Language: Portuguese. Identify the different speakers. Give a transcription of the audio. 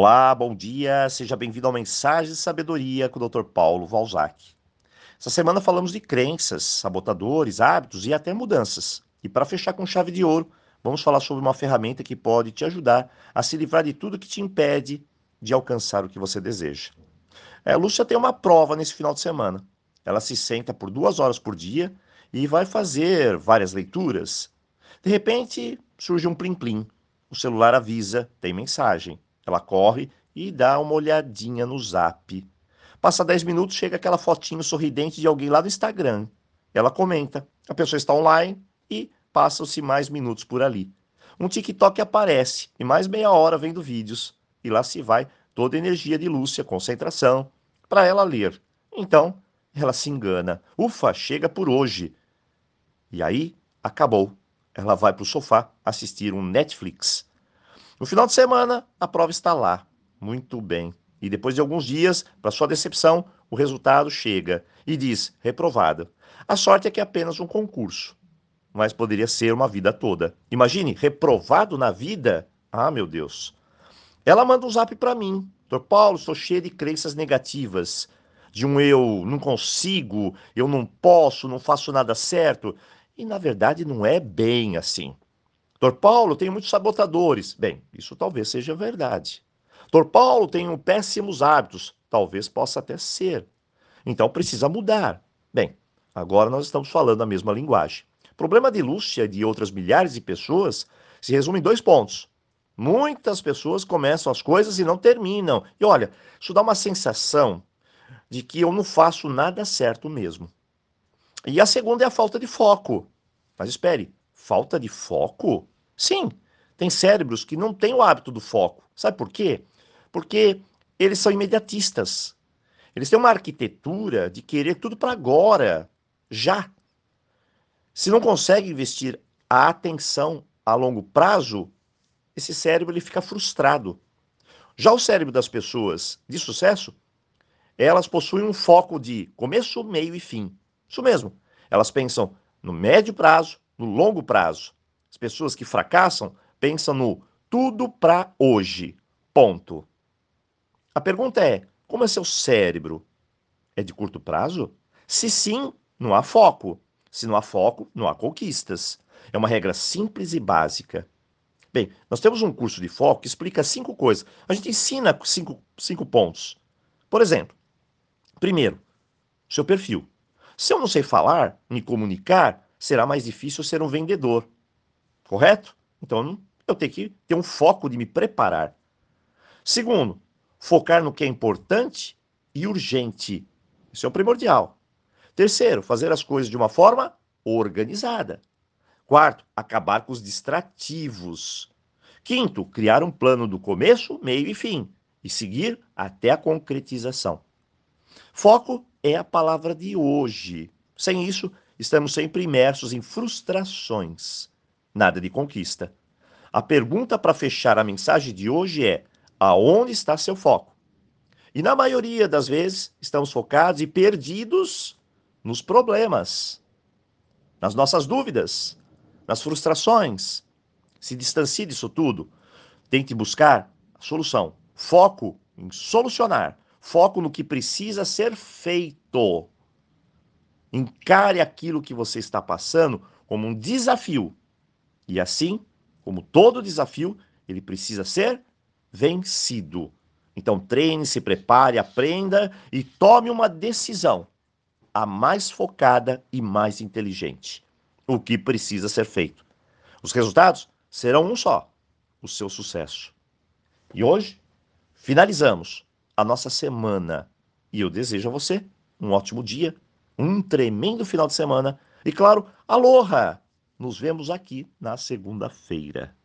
Speaker 1: Olá, bom dia, seja bem-vindo ao Mensagem de Sabedoria com o Dr. Paulo Valzac. Essa semana falamos de crenças, sabotadores, hábitos e até mudanças. E para fechar com chave de ouro, vamos falar sobre uma ferramenta que pode te ajudar a se livrar de tudo que te impede de alcançar o que você deseja. É, Lúcia tem uma prova nesse final de semana. Ela se senta por duas horas por dia e vai fazer várias leituras. De repente, surge um plim-plim. O celular avisa, tem mensagem. Ela corre e dá uma olhadinha no zap. Passa 10 minutos, chega aquela fotinho sorridente de alguém lá do Instagram. Ela comenta. A pessoa está online e passam-se mais minutos por ali. Um TikTok aparece e mais meia hora vendo vídeos. E lá se vai toda a energia de Lúcia, concentração, para ela ler. Então, ela se engana. Ufa, chega por hoje. E aí, acabou. Ela vai para o sofá assistir um Netflix. No final de semana, a prova está lá. Muito bem. E depois de alguns dias, para sua decepção, o resultado chega e diz: reprovada. A sorte é que é apenas um concurso, mas poderia ser uma vida toda. Imagine, reprovado na vida? Ah, meu Deus. Ela manda um zap para mim. Doutor Paulo, estou cheia de crenças negativas. De um eu não consigo, eu não posso, não faço nada certo. E na verdade não é bem assim. Doutor Paulo tem muitos sabotadores. Bem, isso talvez seja verdade. Doutor Paulo tem um péssimos hábitos. Talvez possa até ser. Então precisa mudar. Bem, agora nós estamos falando a mesma linguagem. O problema de Lúcia e de outras milhares de pessoas se resume em dois pontos. Muitas pessoas começam as coisas e não terminam. E olha, isso dá uma sensação de que eu não faço nada certo mesmo. E a segunda é a falta de foco. Mas espere, Falta de foco? Sim, tem cérebros que não têm o hábito do foco. Sabe por quê? Porque eles são imediatistas. Eles têm uma arquitetura de querer tudo para agora, já. Se não consegue investir a atenção a longo prazo, esse cérebro ele fica frustrado. Já o cérebro das pessoas de sucesso, elas possuem um foco de começo, meio e fim. Isso mesmo. Elas pensam no médio prazo, no longo prazo. As pessoas que fracassam pensam no tudo para hoje. Ponto. A pergunta é: como é seu cérebro? É de curto prazo? Se sim, não há foco. Se não há foco, não há conquistas. É uma regra simples e básica. Bem, nós temos um curso de foco que explica cinco coisas. A gente ensina cinco, cinco pontos. Por exemplo, primeiro, seu perfil. Se eu não sei falar, me comunicar, será mais difícil ser um vendedor. Correto? Então eu tenho que ter um foco de me preparar. Segundo, focar no que é importante e urgente. Isso é o primordial. Terceiro, fazer as coisas de uma forma organizada. Quarto, acabar com os distrativos. Quinto, criar um plano do começo, meio e fim e seguir até a concretização. Foco é a palavra de hoje. Sem isso, estamos sempre imersos em frustrações, nada de conquista. A pergunta para fechar a mensagem de hoje é: aonde está seu foco? E na maioria das vezes, estamos focados e perdidos nos problemas, nas nossas dúvidas, nas frustrações. Se distancie disso tudo. Tente buscar a solução. Foco em solucionar. Foco no que precisa ser feito. Encare aquilo que você está passando como um desafio. E assim, como todo desafio, ele precisa ser vencido. Então treine, se prepare, aprenda e tome uma decisão, a mais focada e mais inteligente. O que precisa ser feito. Os resultados serão um só: o seu sucesso. E hoje finalizamos a nossa semana. E eu desejo a você um ótimo dia um tremendo final de semana. E claro, aloha! Nos vemos aqui na segunda-feira.